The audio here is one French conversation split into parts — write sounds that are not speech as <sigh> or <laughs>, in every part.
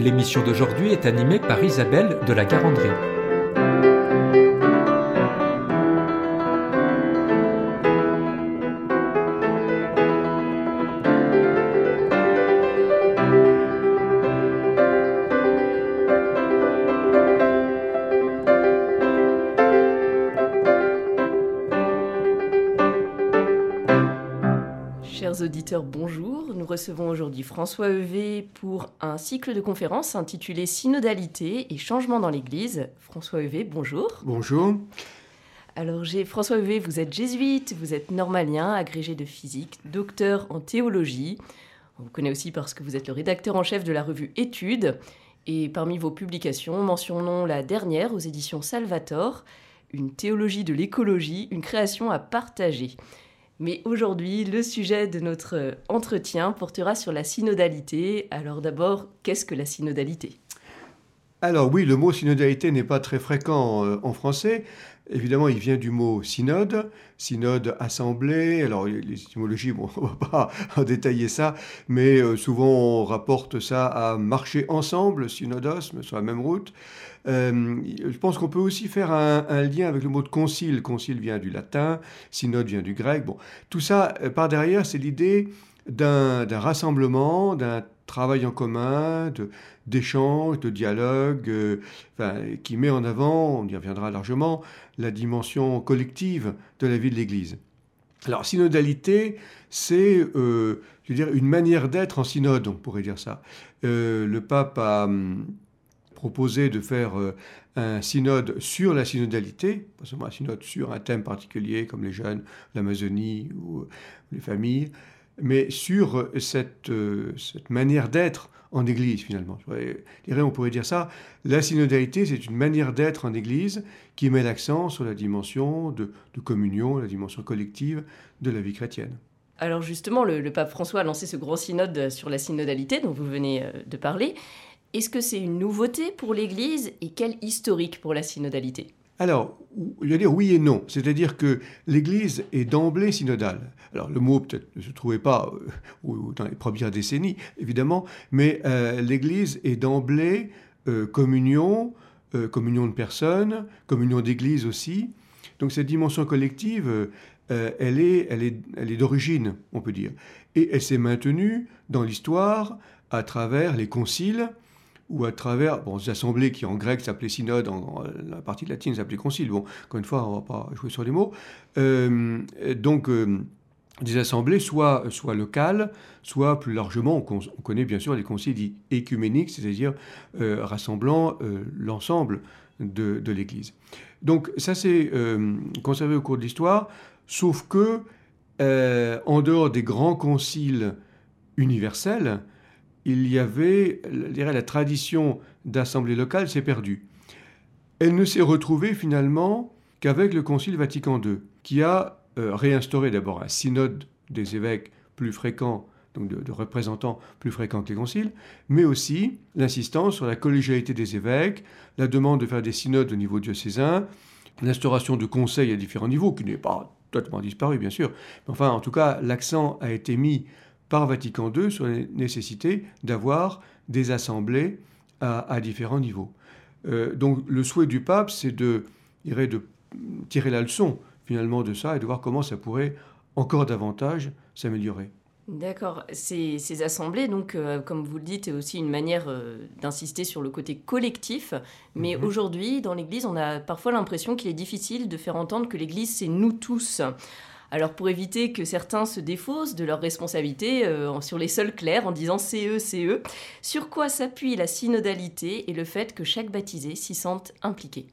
L'émission d'aujourd'hui est animée par Isabelle de la Garandrie. Chers auditeurs, bonjour. Nous recevons aujourd'hui François Evé pour un cycle de conférences intitulé Synodalité et changement dans l'Église. François Evé, bonjour. Bonjour. Alors, j'ai François Evé, vous êtes jésuite, vous êtes normalien, agrégé de physique, docteur en théologie. On vous connaît aussi parce que vous êtes le rédacteur en chef de la revue Études. Et parmi vos publications, mentionnons la dernière aux éditions Salvator, Une théologie de l'écologie, une création à partager. Mais aujourd'hui, le sujet de notre entretien portera sur la synodalité. Alors d'abord, qu'est-ce que la synodalité? Alors oui, le mot synodalité n'est pas très fréquent euh, en français. Évidemment, il vient du mot synode, synode assemblée. Alors les étymologies, bon, <laughs> on ne va pas en détailler ça, mais euh, souvent on rapporte ça à marcher ensemble, synodosme, sur la même route. Euh, je pense qu'on peut aussi faire un, lien avec le mot de concile. Concile vient du latin, synode vient du grec. Bon, tout ça, euh, par derrière, c'est l'idée d'un rassemblement, d'un travail en commun, d'échange, de, dialogue, euh, qui met en avant, on y reviendra largement, la dimension collective de la vie de l'Église. Alors, synodalité, c'est, euh, une manière d'être en synode, on pourrait dire ça. Euh, le pape a hum, proposé de faire euh, un synode sur la synodalité, pas seulement un synode sur un thème particulier comme les jeunes, l'Amazonie ou les familles, mais sur cette, euh, cette manière d'être en Église finalement. Dirais, on pourrait dire ça, la synodalité c'est une manière d'être en Église qui met l'accent sur la dimension de, de, communion, la dimension collective de la vie chrétienne. Alors justement, le, le, pape François a lancé ce grand synode sur la synodalité dont vous venez euh, de parler. Est-ce que c'est une nouveauté pour l'Église et quel historique pour la synodalité? Alors, je veux dire oui et non. C'est-à-dire que l'Église est d'emblée synodale. Alors, le mot peut-être ne se trouvait pas euh, dans les premières décennies, évidemment, mais euh, l'Église est d'emblée euh, communion, communion de personnes, communion d'Église aussi. Donc, cette dimension collective, elle est, elle est, elle est d'origine, on peut dire. Et elle s'est maintenue dans l'histoire à travers les conciles, ou à travers bon, des assemblées qui en grec s'appelaient synode, en, la partie latine s'appelait concile. Bon, encore une fois, on ne va pas jouer sur les mots. Euh, donc, euh, des assemblées soit, soit locales, soit plus largement, on, on connaît bien sûr les conciles dits écuméniques, c'est-à-dire euh, rassemblant l'ensemble de, de l'Église. Donc, ça s'est conservé au cours de l'histoire, sauf que, en dehors des grands conciles universels, il y avait, je dirais, la tradition d'assemblée locale s'est perdue. Elle ne s'est retrouvée finalement qu'avec le Concile Vatican II, qui a euh, réinstauré d'abord un synode des évêques plus fréquent, donc de, représentants plus fréquents que les conciles, mais aussi l'insistance sur la collégialité des évêques, la demande de faire des synodes au niveau diocésain, l'instauration de conseils à différents niveaux, qui n'est pas totalement disparu bien sûr, enfin en tout cas l'accent a été mis par Vatican II sur la nécessité d'avoir des assemblées à, à différents niveaux. Euh, donc le souhait du pape, c'est de, de tirer la leçon finalement de ça et de voir comment ça pourrait encore davantage s'améliorer. D'accord. Ces, ces, assemblées, donc, euh, comme vous le dites, est aussi une manière euh, d'insister sur le côté collectif. Mais mmh. aujourd'hui, dans l'Église, on a parfois l'impression qu'il est difficile de faire entendre que l'Église, c'est nous tous. Alors pour éviter que certains se défaussent de leurs responsabilités euh, sur les seuls clercs en disant c'est eux, c'est eux, sur quoi s'appuie la synodalité et le fait que chaque baptisé s'y sente impliqué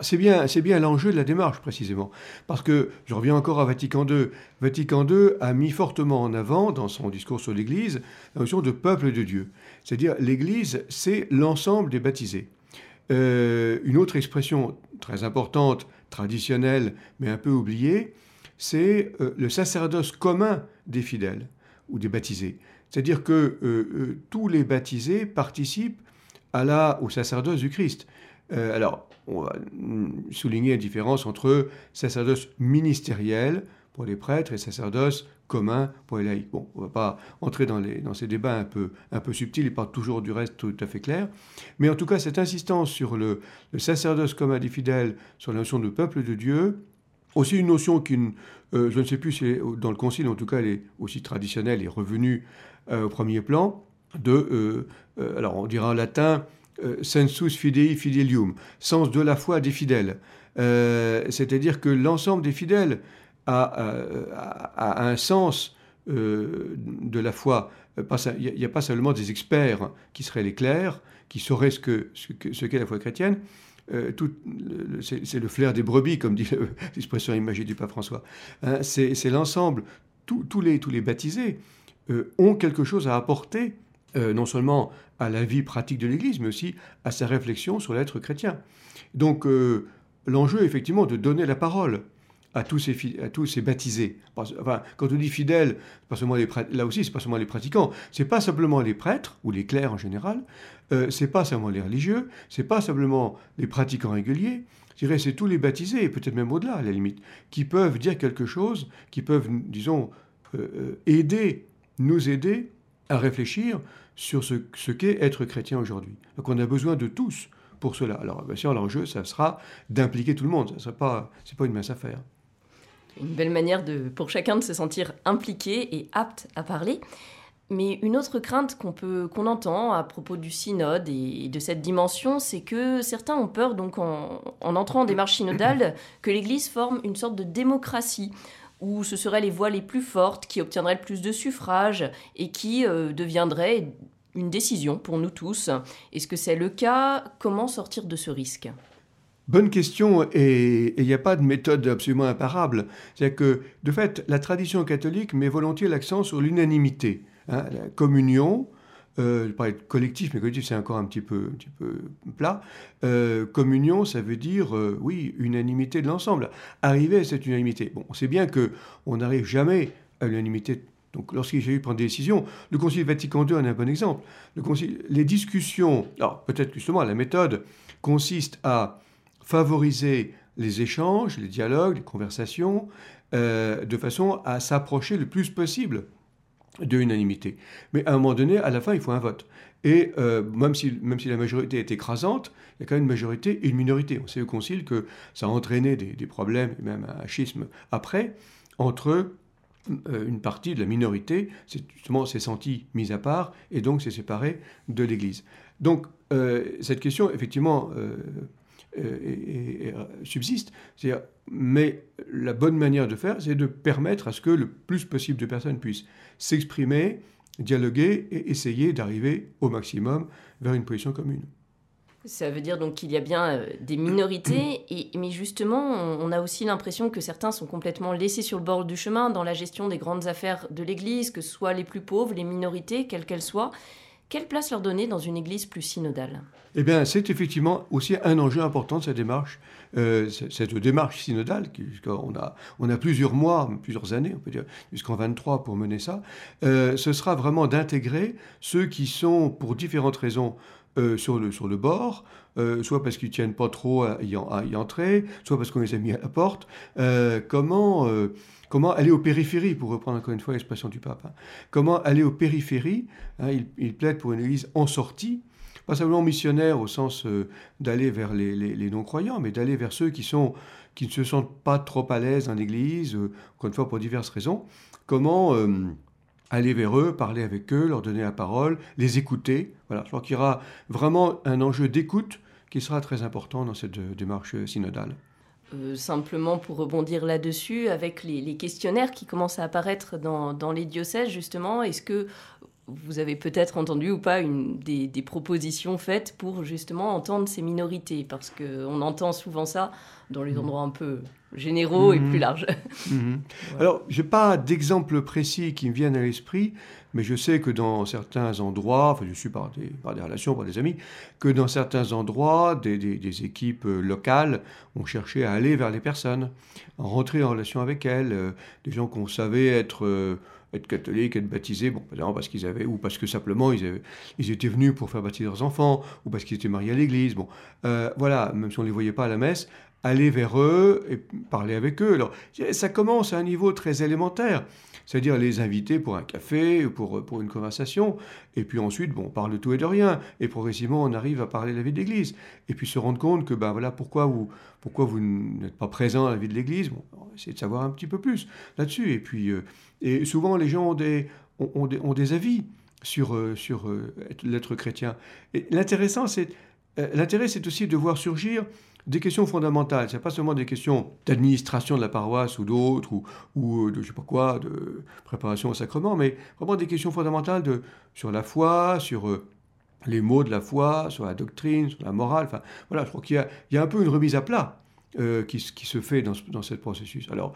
c'est bien, c'est bien l'enjeu de la démarche précisément, parce que je reviens encore à Vatican II. Vatican II a mis fortement en avant dans son discours sur l'Église la notion de peuple de Dieu, c'est-à-dire l'Église, c'est l'ensemble des baptisés. Euh, une autre expression très importante, traditionnelle, mais un peu oubliée, c'est euh, le sacerdoce commun des fidèles ou des baptisés. C'est-à-dire que euh, tous les baptisés participent à la, au sacerdoce du Christ. alors, on va souligner la différence entre sacerdoce ministériel pour les prêtres et sacerdoce commun pour les laïcs. Bon, on ne va pas entrer dans, les, dans ces débats un peu, un peu subtils et pas toujours du reste tout à fait clair. Mais en tout cas, cette insistance sur le, sacerdoce commun des fidèles, sur la notion de peuple de Dieu, aussi une notion qui, euh, je ne sais plus si dans le concile, en tout cas, elle est aussi traditionnelle et revenue euh, au premier plan, de, euh, alors on dira en latin, sensus fidei fidelium, sens de la foi des fidèles. C'est-à-dire que l'ensemble des fidèles a, un sens de la foi. Il n'y a, pas seulement des experts qui seraient les clercs, qui sauraient ce qu'est la foi chrétienne. Euh, c'est le flair des brebis, comme dit <laughs> l'expression imagée du pape François. Hein, c'est l'ensemble. Tous les, baptisés euh, ont quelque chose à apporter, non seulement à la vie pratique de l'Église, mais aussi à sa réflexion sur l'être chrétien. Donc, l'enjeu, effectivement, de donner la parole à tous ces, à tous ces baptisés. Enfin, quand on dit fidèles, pas seulement les là aussi, c'est pas seulement les pratiquants, c'est pas simplement les prêtres ou les clercs en général, euh, c'est pas seulement les religieux, c'est pas simplement les pratiquants réguliers. Je dirais, c'est tous les baptisés, et peut-être même au-delà à la limite, qui peuvent dire quelque chose, qui peuvent, disons, euh, euh, aider, nous aider à réfléchir sur ce, qu'est être chrétien aujourd'hui. Donc on a besoin de tous pour cela. Alors bien sûr, l'enjeu, ça sera d'impliquer tout le monde. Ce n'est pas, pas une mince affaire une belle manière de, pour chacun de se sentir impliqué et apte à parler. Mais une autre crainte qu'on peut qu'on entend à propos du synode et de cette dimension, c'est que certains ont peur, donc en, entrant en démarche synodale, <coughs> que l'Église forme une sorte de démocratie où ce seraient les voix les plus fortes qui obtiendraient le plus de suffrages et qui euh, deviendraient une décision pour nous tous. Est-ce que c'est le cas? Comment sortir de ce risque? Bonne question, et il n'y a pas de méthode absolument imparable. C'est-à-dire que, de fait, la tradition catholique met volontiers l'accent sur l'unanimité. Hein, la communion, euh, je parlais de collectif, mais collectif c'est encore un petit peu, plat. Euh, communion, ça veut dire, euh, oui, unanimité de l'ensemble. Arriver à cette unanimité. Bon, on sait bien qu'on n'arrive jamais à l'unanimité. Donc, lorsqu'il s'agit de prendre des décisions, le Concile Vatican II en est un bon exemple. Les discussions, alors peut-être justement la méthode consiste à favoriser les échanges, les dialogues, les conversations, euh, de façon à s'approcher le plus possible de l'unanimité. Mais à un moment donné, à la fin, il faut un vote. Et euh, même, si, même si la majorité est écrasante, il y a quand même une majorité et une minorité. On sait au Concile que ça a entraîné des, problèmes, et même un schisme après, entre euh, une partie de la minorité, justement s'est sentie mise à part et donc s'est séparée de l'Église. Donc cette question, effectivement, euh, et, euh, subsiste. Mais la bonne manière de faire, c'est de permettre à ce que le plus possible de personnes puissent s'exprimer, dialoguer et essayer d'arriver au maximum vers une position commune. Ça veut dire donc qu'il y a bien euh, des minorités, <coughs> et, mais justement, on a aussi l'impression que certains sont complètement laissés sur le bord du chemin dans la gestion des grandes affaires de l'Église, que ce soit les plus pauvres, les minorités, quelles qu'elles soient. Quelle place leur donner dans une église plus synodale? Eh bien, c'est effectivement aussi un enjeu important de cette démarche, euh, cette démarche synodale, on a, on a plusieurs mois, plusieurs années, on peut dire, jusqu'en 23 pour mener ça. Euh, ce sera vraiment d'intégrer ceux qui sont, pour différentes raisons, euh, sur, le, sur le bord, soit parce qu'ils ne tiennent pas trop à y, entrer, soit parce qu'on les a mis à la porte. comment Comment aller aux périphéries, pour reprendre encore une fois l'expression du pape. Hein. Comment aller aux périphéries hein, il, plaide pour une église en sortie, pas simplement missionnaire au sens euh, d'aller vers les, non-croyants, mais d'aller vers ceux qui, sont, qui ne se sentent pas trop à l'aise en église, euh, encore une fois pour diverses raisons. Comment euh, aller vers eux, parler avec eux, leur donner la parole, les écouter. Voilà, je crois qu'il y aura vraiment un enjeu d'écoute qui sera très important dans cette démarche synodale. Euh, simplement pour rebondir là-dessus, avec les, questionnaires qui commencent à apparaître dans, les diocèses, justement, est-ce que vous avez peut-être entendu ou pas une, des, propositions faites pour justement entendre ces minorités, parce qu'on entend souvent ça dans les mmh. endroits un peu généraux et plus mmh. larges. <laughs> Mmh. Alors, je n'ai pas d'exemple précis qui me viennent à l'esprit, mais je sais que dans certains endroits, enfin je suis par des, par des relations, par des amis, que dans certains endroits, des, des, équipes locales ont cherché à aller vers les personnes, à rentrer en relation avec elles, euh, des gens qu'on savait être... Euh, être catholiques, être baptisés, bon, parce qu'ils avaient, ou parce que simplement ils, avaient, ils étaient venus pour faire baptiser leurs enfants, ou parce qu'ils étaient mariés à l'église, bon, voilà, même si on ne les voyait pas à la messe, aller vers eux et parler avec eux. Alors, ça commence à un niveau très élémentaire c'est-à-dire les inviter pour un café, pour, pour une conversation, et puis ensuite, bon, on parle de tout et de rien, et progressivement, on arrive à parler de la vie de l'Église, et puis se rendre compte que, ben voilà, pourquoi vous, pourquoi vous n'êtes pas présent à la vie de l'Église, bon, essayer de savoir un petit peu plus là-dessus, et puis, euh, et souvent, les gens ont des, ont, ont des avis sur, euh, sur euh, l'être chrétien. Et l'intéressant, c'est, l'intérêt, c'est aussi de voir surgir des questions fondamentales. Ce n'est pas seulement des questions d'administration de la paroisse ou d'autres, ou, ou, de je sais pas quoi, de préparation au sacrement, mais vraiment des questions fondamentales de, sur la foi, sur euh, les mots de la foi, sur la doctrine, sur la morale. Enfin, voilà, je crois qu'il y, a un peu une remise à plat euh, qui, se fait dans, dans ce processus. Alors,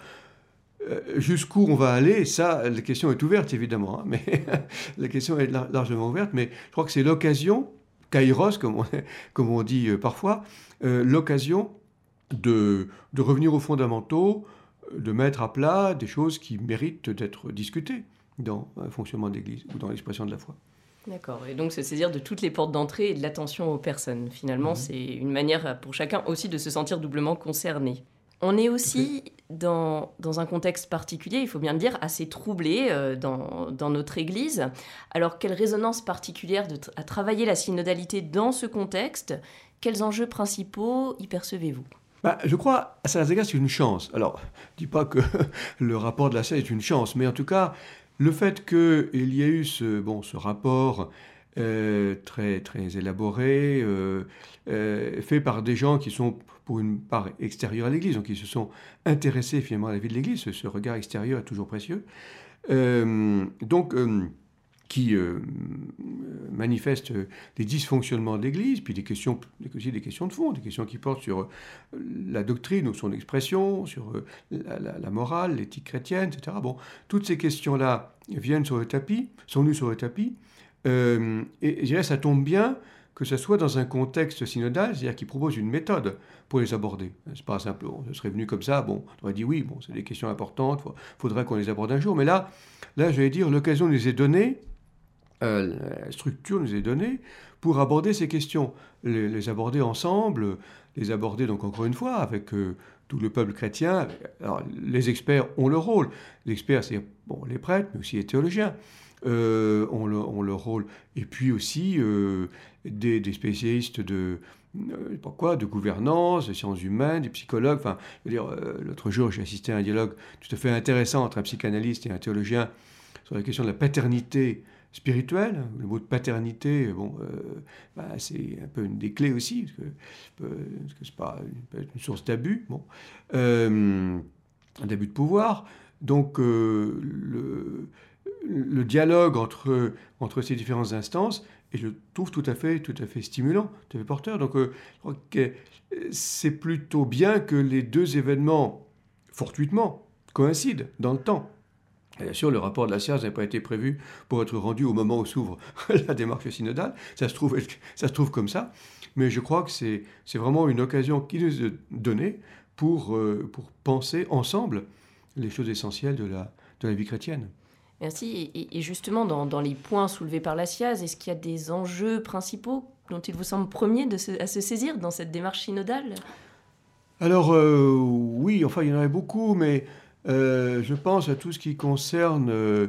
euh, jusqu'où on va aller, ça, la question est ouverte évidemment, hein, mais <laughs> la question est largement ouverte, mais je crois que c'est l'occasion kairos, comme on, <laughs> comme on dit euh, parfois, euh, l'occasion de, de, revenir aux fondamentaux, euh, de mettre à plat des choses qui méritent d'être discutées dans le fonctionnement d'Église ou dans l'expression de la foi. D'accord, et donc se saisir de toutes les portes d'entrée et de l'attention aux personnes. Finalement, mhm. c'est une manière pour chacun aussi de se sentir doublement concerné. On est aussi dans, un contexte particulier, il faut bien le dire, assez troublé euh, dans, notre Église. Alors, quelle résonance particulière de à travailler la synodalité dans ce contexte? Quels enjeux principaux y percevez-vous? Bah, je crois, à égards, c'est une chance. Alors, je ne dis pas que <laughs> le rapport de la scène est une chance, mais en tout cas, le fait qu'il y ait eu ce, bon, ce rapport euh, très, très élaboré, euh, fait par des gens qui sont pour une part extérieure à l'Église, donc ils se sont intéressés finalement à la vie de l'Église, ce, regard extérieur est toujours précieux, euh, donc euh, qui euh, manifeste des dysfonctionnements de l'Église, puis des questions, aussi des questions de fond, des questions qui portent sur la doctrine ou son expression, sur la, morale, l'éthique chrétienne, etc. Bon, toutes ces questions-là viennent sur le tapis, sont venues sur le tapis, et je dirais ça tombe bien que ce soit dans un contexte synodal, c'est-à-dire qui propose une méthode pour les aborder. C'est pas simple, ce serait venu comme ça, bon, on aurait dit oui, bon, c'est des questions importantes, il faudrait qu'on les aborde un jour, mais là, là, je vais dire, l'occasion nous est donnée, euh, la structure nous est donnée pour aborder ces questions, les, aborder ensemble, les aborder donc encore une fois avec euh, tout le peuple chrétien. Les experts ont leur rôle. Les experts, c'est bon, les prêtres, mais aussi les théologiens euh, ont, leur rôle. Et puis aussi euh, des, spécialistes de, euh, quoi, de gouvernance, des sciences humaines, des psychologues. Enfin, dire, euh, l'autre jour, j'ai assisté à un dialogue tout à fait intéressant entre un psychanalyste et un théologien sur la question de la paternité spirituelle. Le mot de paternité, bon, bah, c'est un peu une des clés aussi, parce que, parce que c'est pas une, source d'abus, bon, un abus de pouvoir. Donc, le, le dialogue entre, entre ces différentes instances, et je trouve tout à fait, tout à fait stimulant, tout à fait porteur. Donc, euh, crois que c'est plutôt bien que les deux événements, fortuitement, coïncident dans le temps. bien sûr, le rapport de la science n'a pas été prévu pour être rendu au moment où s'ouvre <laughs> la démarche synodale. Ça se, trouve, ça se trouve comme ça. Mais je crois que c'est vraiment une occasion qui nous est donnée pour, euh, pour penser ensemble les choses essentielles de la, de la vie chrétienne. Merci. Et, justement, dans, les points soulevés par la SIAZ, est-ce qu'il y a des enjeux principaux dont il vous semble premier de à se saisir dans cette démarche synodale? Alors, euh, oui, enfin, il y en avait beaucoup, mais euh, je pense à tout ce qui concerne euh,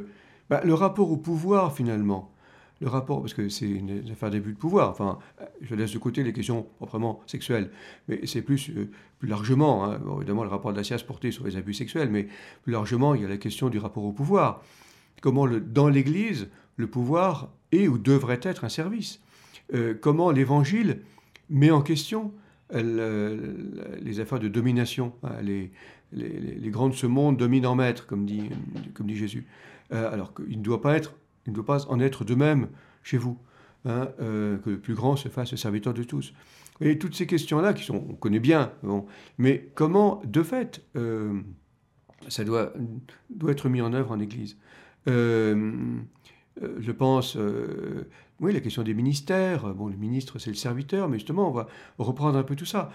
bah, le rapport au pouvoir, finalement. Le rapport, parce que c'est une affaire d'abus de pouvoir. Enfin, je laisse de côté les questions proprement sexuelles, mais c'est plus, plus largement, hein, évidemment, le rapport de la SIAZ porté sur les abus sexuels, mais plus largement, il y a la question du rapport au pouvoir comment dans l'Église, le pouvoir est ou devrait être un service. Euh, comment l'Évangile met en question euh, les affaires de domination. Hein, les, grands de ce monde dominent en maître, comme dit, Jésus. Euh, alors qu'il ne doit pas être Il ne doit pas en être de même chez vous. Hein, que le plus grand se fasse le serviteur de tous. Et toutes ces questions-là, qui on connaît bien, mais comment, de fait, ça doit, être mis en œuvre en Église? Je pense, oui, la question des ministères. Bon, le ministre, c'est le serviteur, mais justement, on va reprendre un peu tout ça.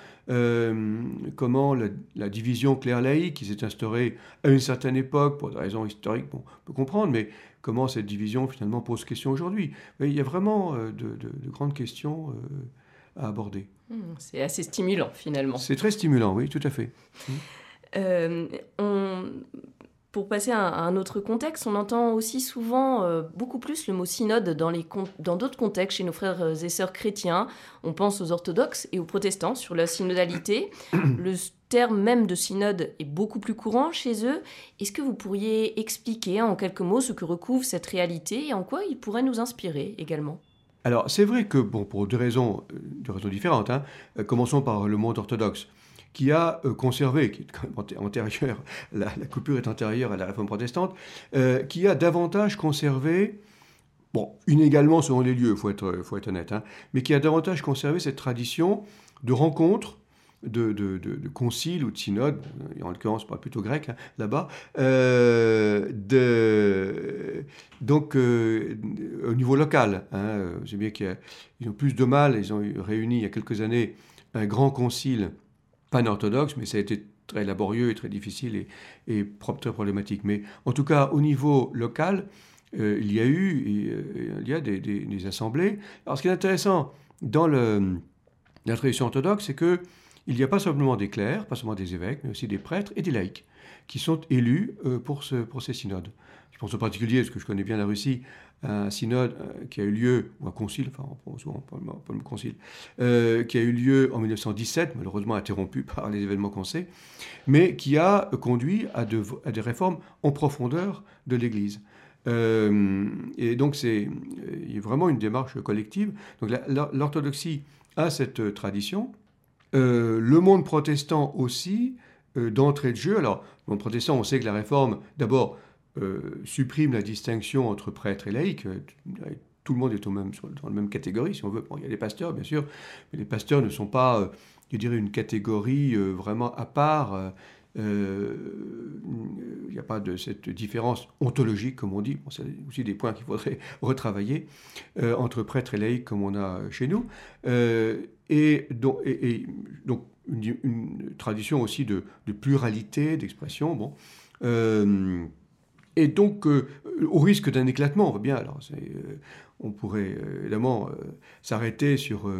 comment la, division claire-laïque qui s'est instaurée à une certaine époque, pour des raisons historiques, bon, on peut comprendre, mais comment cette division finalement pose question aujourd'hui? Il y a vraiment euh, de, grandes questions euh, à aborder. Hmm, c'est assez stimulant finalement. C'est très stimulant, oui, tout à fait. Euh, on, pour passer à un autre contexte, on entend aussi souvent euh, beaucoup plus le mot synode dans, les dans d'autres contextes chez nos frères euh, et sœurs chrétiens. On pense aux orthodoxes et aux protestants sur la synodalité. <coughs> le terme même de synode est beaucoup plus courant chez eux. Est-ce que vous pourriez expliquer en quelques mots ce que recouvre cette réalité et en quoi il pourrait nous inspirer également? Alors, c'est vrai que, bon, pour deux raisons, euh, deux raisons différentes, hein, commençons par le monde orthodoxe qui a euh, conservé, qui est quand même antérieur, la, coupure est antérieure à la réforme protestante, euh, qui a davantage conservé, bon, inégalement selon les lieux, il faut être, faut être honnête, hein, mais qui a davantage conservé cette tradition de rencontres, de, de, ou de synodes, en l'occurrence pas plutôt grec hein, là-bas, euh, donc au niveau local. Hein, bien qu'ils ont plus de mal, ils ont réuni il y a quelques années un grand concile pan-orthodoxe, mais ça a été très laborieux et très difficile et, et très problématique. Mais en tout cas, au niveau local, euh, il y a eu euh, il y a des, assemblées. Alors, ce qui est intéressant dans la tradition orthodoxe, c'est que il n'y a pas simplement des clercs, pas seulement des évêques, mais aussi des prêtres et des laïcs qui sont élus euh, pour, ce, pour ces synodes. Je pense en particulier, parce que je connais bien la Russie, un synode euh, qui a eu lieu, ou un concile, enfin, souvent pas le concile, euh, qui a eu lieu en 1917, malheureusement interrompu <laughs> par les événements qu'on sait, mais qui a conduit à, des réformes en profondeur de l'Église. Et donc, c'est vraiment une démarche collective. Donc, l'orthodoxie a cette tradition. le monde protestant aussi, d'entrée de jeu. Alors, le monde protestant, on sait que la réforme, d'abord, euh, supprime la distinction entre prêtre et laïc. Euh, tout le monde est au même, dans la même catégorie, si on veut. il y a des pasteurs, bien sûr, mais les pasteurs ne sont pas, euh, je dirais, une catégorie vraiment à part. Il n'y a pas de cette différence ontologique, comme on dit. C'est aussi des points qu'il faudrait <laughs> retravailler entre prêtre et laïc, comme on a chez nous. et, donc une, tradition aussi de, pluralité d'expression. Bon. Et donc, euh, au risque d'un éclatement, on voit bien, alors euh, on pourrait euh, évidemment s'arrêter sur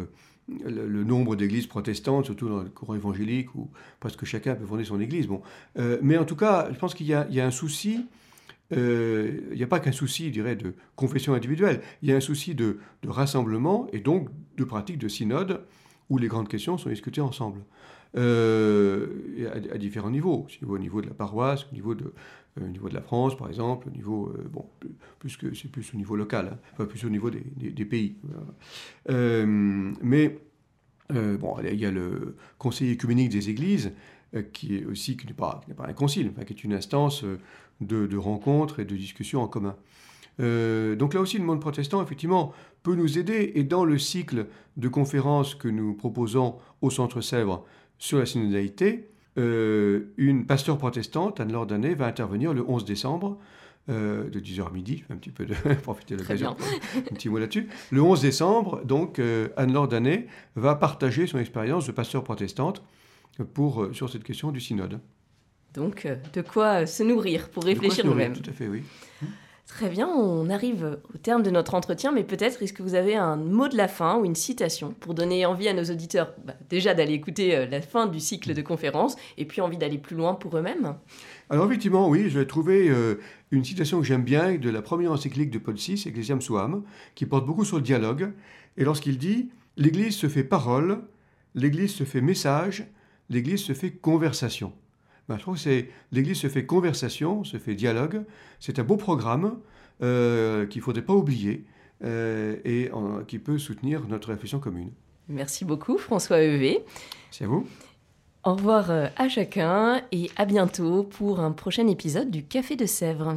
le, nombre d'églises protestantes, surtout dans le courant évangélique, où presque chacun peut fonder son église. Bon. mais en tout cas, je pense qu'il y, a un souci, il n'y a pas qu'un souci, je dirais, de confession individuelle, il y a un souci de, rassemblement et donc de pratique de synode, où les grandes questions sont discutées ensemble? à, à, différents niveaux, au niveau de la paroisse, au niveau de, euh, au niveau de la France, par exemple, au niveau, euh, bon, plus c'est plus au niveau local, hein, plus au niveau des, pays. Euh, mais bon, il y a le Conseil écuménique des Églises, qui est aussi qui n'est pas, un concile, enfin, qui est une instance de, de et de discussions en commun. Donc là aussi, le monde protestant, effectivement, peut nous aider. Et dans le cycle de conférences que nous proposons au Centre Sèvres sur la synodalité, euh, une pasteur protestante, Anne-Laure Danet, va intervenir le 11 décembre. Euh, de 10h à midi, un petit peu de <laughs> profiter de l'occasion, un petit mot là-dessus. Le 11 décembre, donc, euh, Anne-Laure Danet va partager son expérience de pasteur protestante pour, sur cette question du synode. Donc, de quoi se nourrir pour réfléchir nous-mêmes. Tout à fait, oui. Très bien, on arrive au terme de notre entretien, mais peut-être est-ce que vous avez un mot de la fin ou une citation pour donner envie à nos auditeurs bah, déjà d'aller écouter euh, la fin du cycle de conférences et puis envie d'aller plus loin pour eux-mêmes? Alors effectivement, oui, je vais trouver euh, une citation que j'aime bien de la première encyclique de Paul VI, Ecclesiam Suam, qui porte beaucoup sur le dialogue. Et lorsqu'il dit L'Église se fait parole, l'Église se fait message, l'Église se fait conversation. Ben, je trouve que c'est l'Église se fait conversation, se fait dialogue. C'est un beau programme euh, qu'il ne faudrait pas oublier euh, et qui peut soutenir notre réflexion commune. Merci beaucoup, François Evé. C'est à vous. Au revoir euh, à chacun et à bientôt pour un prochain épisode du Café de Sèvres.